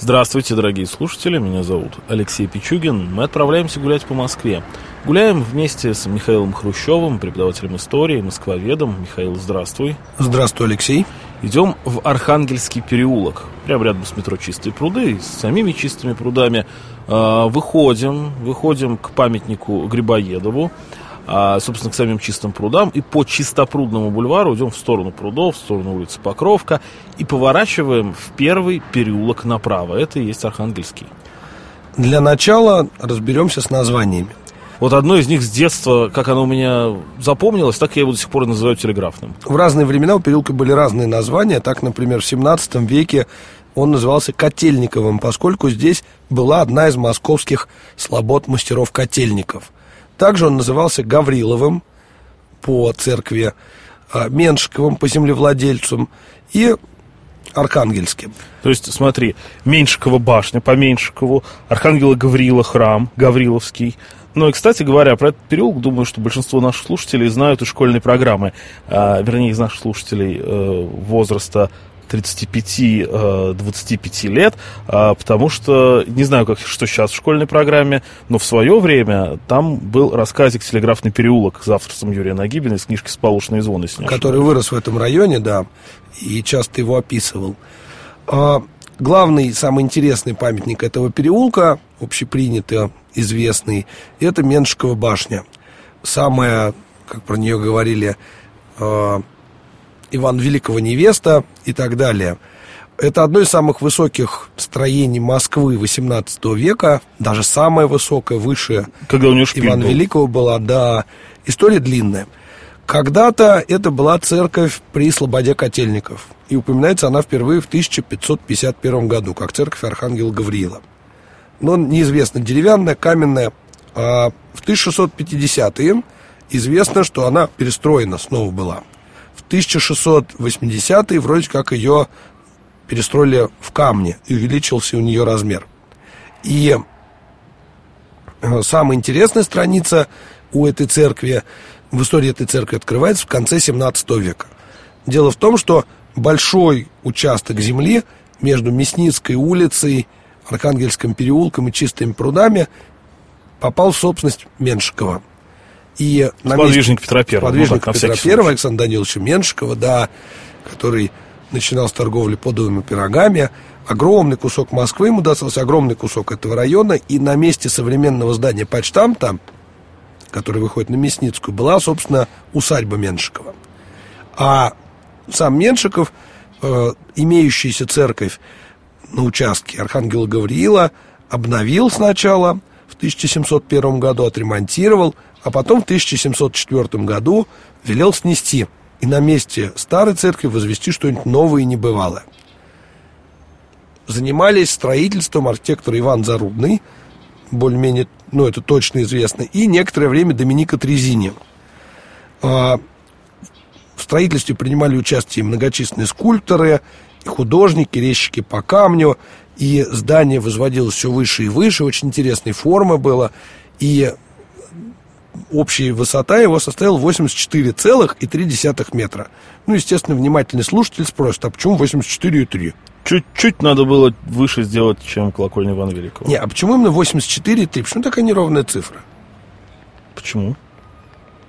Здравствуйте, дорогие слушатели, меня зовут Алексей Пичугин. Мы отправляемся гулять по Москве. Гуляем вместе с Михаилом Хрущевым, преподавателем истории, москвоведом. Михаил, здравствуй. Здравствуй, Алексей. Идем в Архангельский переулок, прямо рядом с метро Чистые пруды, с самими чистыми прудами. А, выходим, выходим к памятнику Грибоедову а, собственно, к самим чистым прудам, и по чистопрудному бульвару идем в сторону прудов, в сторону улицы Покровка, и поворачиваем в первый переулок направо. Это и есть Архангельский. Для начала разберемся с названиями. Вот одно из них с детства, как оно у меня запомнилось, так я его до сих пор называю телеграфным. В разные времена у переулка были разные названия. Так, например, в 17 веке он назывался Котельниковым, поскольку здесь была одна из московских слобод мастеров-котельников – также он назывался Гавриловым по церкви, а, Меншиковым по землевладельцам и Архангельским. То есть, смотри, Меньшикова башня по Меньшикову, Архангела Гаврила храм, Гавриловский. Ну и, кстати говоря, про этот переулок, думаю, что большинство наших слушателей знают из школьной программы. А, вернее, из наших слушателей э, возраста 35-25 э, лет, а, потому что, не знаю, как, что сейчас в школьной программе, но в свое время там был рассказик «Телеграфный переулок» с авторством Юрия Нагибина из книжки «Сполошенные звоны». Который вырос в этом районе, да, и часто его описывал. А, главный, самый интересный памятник этого переулка, общепринятый, известный, это Меншикова башня. Самая, как про нее говорили, а, Иван Великого невеста и так далее. Это одно из самых высоких строений Москвы XVIII века, даже самое высокое, выше Когда у него Ивана был. Великого была, да. История длинная. Когда-то это была церковь при Слободе Котельников. И упоминается она впервые в 1551 году, как церковь Архангела Гавриила. Но неизвестно, деревянная, каменная. А в 1650-е известно, что она перестроена снова была – 1680-е вроде как ее перестроили в камне, и увеличился у нее размер. И э, самая интересная страница у этой церкви, в истории этой церкви открывается в конце 17 века. Дело в том, что большой участок земли между Мясницкой улицей, Архангельским переулком и Чистыми прудами попал в собственность Меншикова. И сподвижник Петра Первого. Сподвижник ну, Петра Первого, Александра Даниловича Меншикова, да, который начинал с торговли подовыми пирогами. Огромный кусок Москвы ему достался, огромный кусок этого района. И на месте современного здания почтамта, который выходит на Мясницкую, была, собственно, усадьба Меншикова. А сам Меншиков, э, имеющийся церковь на участке Архангела Гавриила, обновил сначала в 1701 году, отремонтировал – а потом в 1704 году велел снести и на месте старой церкви возвести что-нибудь новое и небывалое. Занимались строительством архитектор Иван Зарубный, более-менее, ну, это точно известно, и некоторое время Доминика Трезини. А, в строительстве принимали участие многочисленные скульпторы, и художники, резчики по камню, и здание возводилось все выше и выше, очень интересной формы было, и общая высота его составила 84,3 метра. Ну, естественно, внимательный слушатель спросит, а почему 84,3? Чуть-чуть надо было выше сделать, чем колокольня Ивана Великого. Не, а почему именно 84,3? Почему такая неровная цифра? Почему?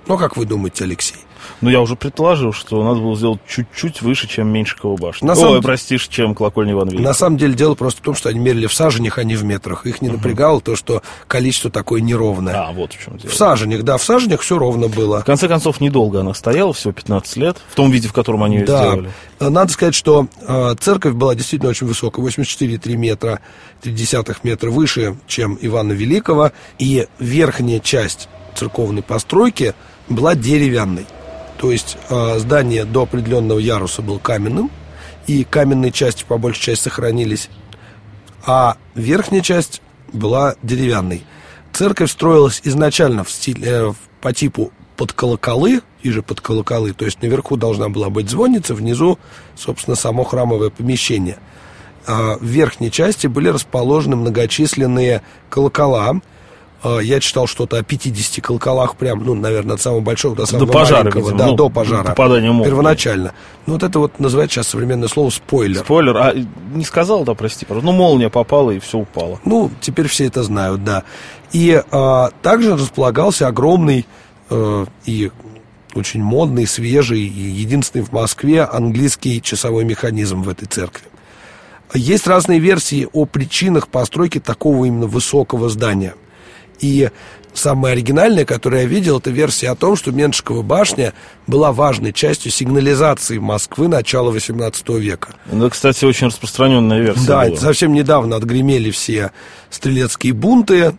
Ну, как вы думаете, Алексей? Ну, я уже предположил, что надо было сделать чуть-чуть выше, чем Меньшикова башня. На Ой, самом... простишь, чем колокольня Ивана Великого. На самом деле дело просто в том, что они мерили в саженях, а не в метрах. Их не угу. напрягало то, что количество такое неровное. А, вот в чем дело. В саженях, да, в саженях все ровно было. В конце концов, недолго она стояла, всего 15 лет, в том виде, в котором они ее да. сделали. Надо сказать, что э, церковь была действительно очень высокая, 84,3 метра, 0,3 метра выше, чем Ивана Великого, и верхняя часть церковной постройки была деревянной. То есть э, здание до определенного яруса было каменным, и каменные части по большей части сохранились, а верхняя часть была деревянной. Церковь строилась изначально в стиле, э, по типу под колоколы, и же под колоколы, то есть наверху должна была быть звонница, внизу, собственно, само храмовое помещение. А в верхней части были расположены многочисленные колокола, а, я читал что-то о 50 колоколах, прям, ну, наверное, от самого большого до самого до пожара. Видимо, да, ну, до пожара. Попадания молнии. Первоначально. Ну, вот это вот называется сейчас современное слово спойлер. Спойлер, а не сказал, да, прости. Ну, молния попала, и все упало. Ну, теперь все это знают, да. И а, также располагался огромный а, и очень модный, свежий и единственный в Москве английский часовой механизм в этой церкви. Есть разные версии о причинах постройки такого именно высокого здания – и самая оригинальная, которую я видел, это версия о том, что Меншикова башня была важной частью сигнализации Москвы начала XVIII века. Это, кстати, очень распространенная версия. Да, была. совсем недавно отгремели все стрелецкие бунты,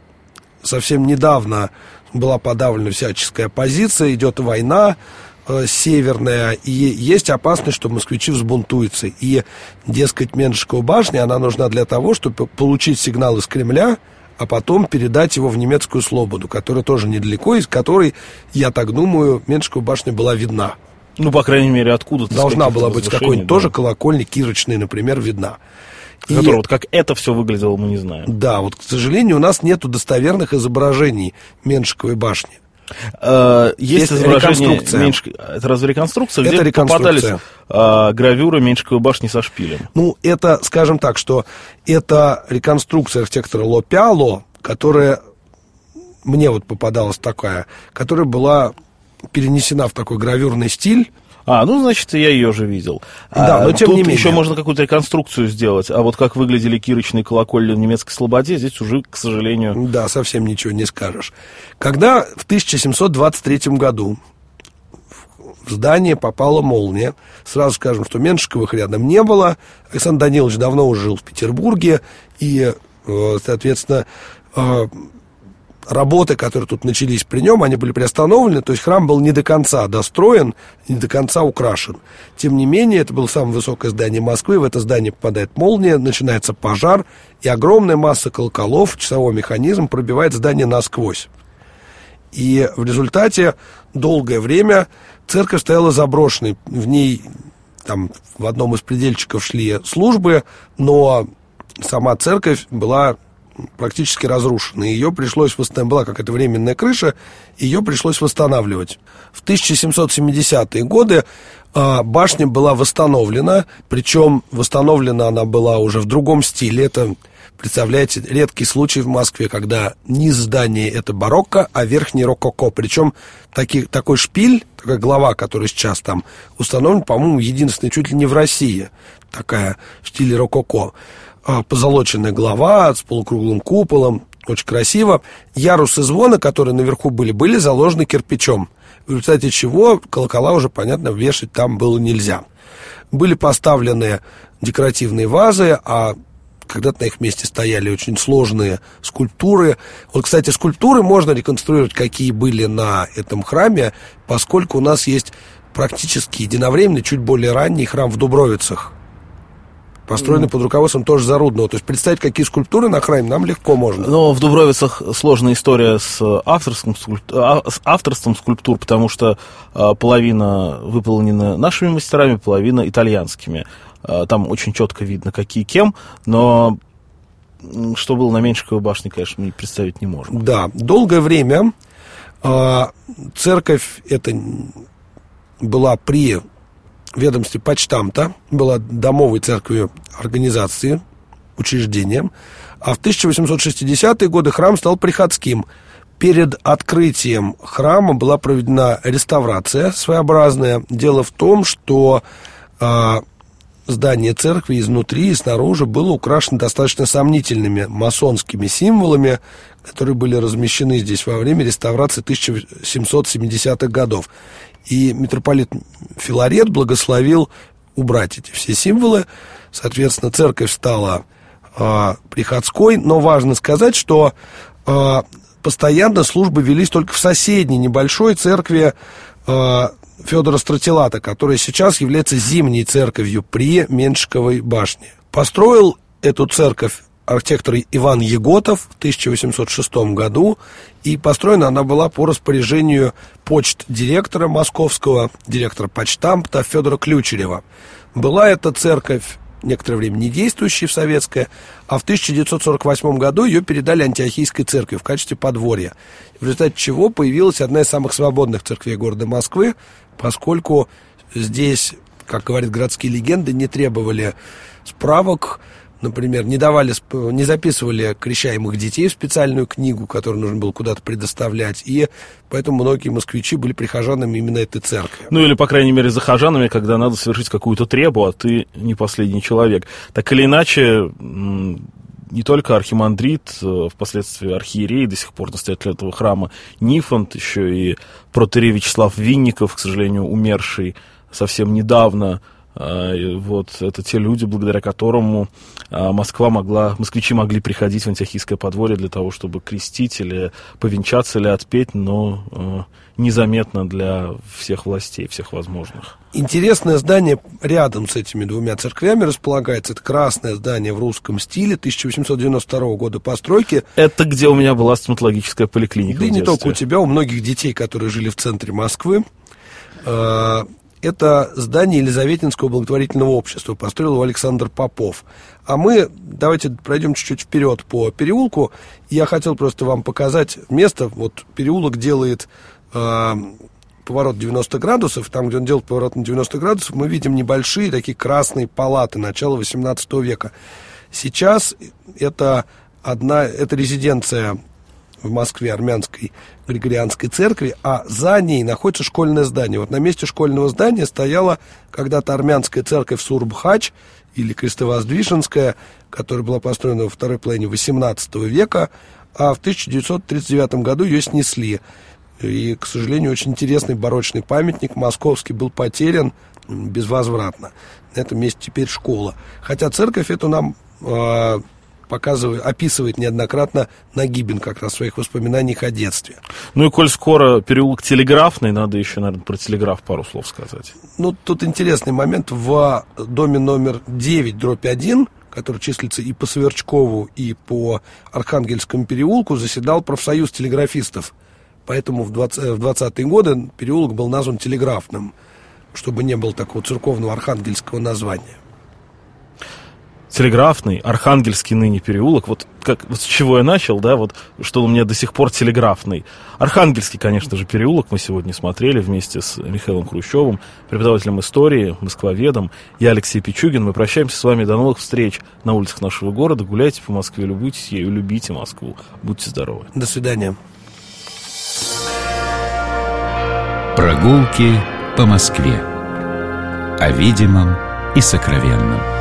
совсем недавно была подавлена всяческая оппозиция, идет война э, северная, и есть опасность, что москвичи взбунтуются. И, дескать, Меншикова башня, она нужна для того, чтобы получить сигнал из Кремля – а потом передать его в немецкую Слободу, которая тоже недалеко, из которой, я так думаю, Меншикова башня была видна. Ну, по крайней мере, откуда-то. Должна была быть какой-нибудь да. тоже колокольня кирочная, например, видна. И... Который, вот как это все выглядело, мы не знаем. Да, вот, к сожалению, у нас нет достоверных изображений Меншиковой башни. Э, есть, есть изображение Меньш... Это разве реконструкция? Это Где реконструкция. попадались а, гравюры Меньшиковой башни со шпилем? Ну, это, скажем так, что это реконструкция архитектора Ло Пиало, которая мне вот попадалась такая, которая была перенесена в такой гравюрный стиль, а, ну, значит, я ее же видел. Да, а, но тем тут не менее. еще можно какую-то реконструкцию сделать. А вот как выглядели кирочные колокольни в немецкой слободе, здесь уже, к сожалению... Да, совсем ничего не скажешь. Когда в 1723 году в здание попала молния. Сразу скажем, что Меншиковых рядом не было. Александр Данилович давно уже жил в Петербурге. И, э, соответственно, э, работы, которые тут начались при нем, они были приостановлены, то есть храм был не до конца достроен, не до конца украшен. Тем не менее, это было самое высокое здание Москвы, в это здание попадает молния, начинается пожар, и огромная масса колоколов, часовой механизм пробивает здание насквозь. И в результате долгое время церковь стояла заброшенной, в ней там в одном из предельчиков шли службы, но сама церковь была практически разрушена. Ее пришлось восстанавливать, была какая-то временная крыша, ее пришлось восстанавливать. В 1770-е годы э, башня была восстановлена, причем восстановлена она была уже в другом стиле. Это, представляете, редкий случай в Москве, когда низ здания это барокко, а верхний рококо. Причем таки, такой шпиль, такая глава, которая сейчас там установлена, по-моему, единственная чуть ли не в России, такая в стиле рококо. А, позолоченная глава с полукруглым куполом, очень красиво. Ярусы звона, которые наверху были, были заложены кирпичом, в результате чего колокола уже, понятно, вешать там было нельзя. Были поставлены декоративные вазы, а когда-то на их месте стояли очень сложные скульптуры. Вот, кстати, скульптуры можно реконструировать, какие были на этом храме, поскольку у нас есть практически единовременный, чуть более ранний храм в Дубровицах, построены под руководством тоже Зарудного. То есть представить, какие скульптуры на храме, нам легко можно. Но в Дубровицах сложная история с скульптур, а, с авторством скульптур, потому что а, половина выполнена нашими мастерами, половина итальянскими. А, там очень четко видно, какие кем, но что было на Меньшиковой башне, конечно, мы представить не можем. Да, долгое время церковь это была при ведомстве почтамта, была домовой церковью организации, учреждением, а в 1860-е годы храм стал приходским. Перед открытием храма была проведена реставрация своеобразная. Дело в том, что э, здание церкви изнутри и снаружи было украшено достаточно сомнительными масонскими символами, которые были размещены здесь во время реставрации 1770-х годов. И митрополит Филарет благословил убрать эти все символы. Соответственно, церковь стала э, приходской, но важно сказать, что э, постоянно службы велись только в соседней небольшой церкви э, Федора Стратилата, которая сейчас является зимней церковью при Меншиковой башне. Построил эту церковь архитектор Иван Еготов в 1806 году, и построена она была по распоряжению почт директора московского, директора почтамта Федора Ключерева. Была эта церковь некоторое время не действующей в советское, а в 1948 году ее передали антиохийской церкви в качестве подворья, в результате чего появилась одна из самых свободных церквей города Москвы, поскольку здесь, как говорят городские легенды, не требовали справок, например, не давали, не записывали крещаемых детей в специальную книгу, которую нужно было куда-то предоставлять, и поэтому многие москвичи были прихожанами именно этой церкви. Ну или, по крайней мере, захожанами, когда надо совершить какую-то требу, а ты не последний человек. Так или иначе, не только архимандрит, э, впоследствии архиерей, до сих пор настоятель этого храма Нифонт, еще и протерей Вячеслав Винников, к сожалению, умерший совсем недавно, вот это те люди, благодаря которому а, Москва могла, москвичи могли приходить в антиохийское подворье для того, чтобы крестить или повенчаться или отпеть, но а, незаметно для всех властей, всех возможных. Интересное здание рядом с этими двумя церквями располагается. Это красное здание в русском стиле 1892 года постройки. Это где у меня была стоматологическая поликлиника. Да и не только у тебя, у многих детей, которые жили в центре Москвы. Это здание Елизаветинского благотворительного общества. Построил его Александр Попов. А мы давайте пройдем чуть-чуть вперед по переулку. Я хотел просто вам показать место. Вот переулок делает э, поворот 90 градусов. Там, где он делает поворот на 90 градусов, мы видим небольшие такие красные палаты начала 18 века. Сейчас это одна, это резиденция в Москве армянской Григорианской церкви, а за ней находится школьное здание. Вот на месте школьного здания стояла когда-то армянская церковь Сурбхач или Крестовоздвиженская, которая была построена во второй половине XVIII века, а в 1939 году ее снесли. И, к сожалению, очень интересный барочный памятник московский был потерян безвозвратно. На этом месте теперь школа. Хотя церковь эту нам э, показывает, описывает неоднократно Нагибин как раз в своих воспоминаниях о детстве. Ну и коль скоро переулок Телеграфный, надо еще, наверное, про телеграф пару слов сказать. Ну, тут интересный момент. В доме номер 9, дробь 1, который числится и по Сверчкову, и по Архангельскому переулку, заседал профсоюз телеграфистов. Поэтому в 20-е 20 годы переулок был назван телеграфным, чтобы не было такого церковного архангельского названия. Телеграфный, Архангельский ныне переулок, вот как вот с чего я начал, да, вот что у меня до сих пор телеграфный. Архангельский, конечно же, переулок мы сегодня смотрели вместе с Михаилом Хрущевым, преподавателем истории, москвоведом. Я Алексей Пичугин. Мы прощаемся с вами. До новых встреч на улицах нашего города. Гуляйте по Москве, любуйтесь ею, любите Москву. Будьте здоровы. До свидания. Прогулки по Москве. О видимом и сокровенном.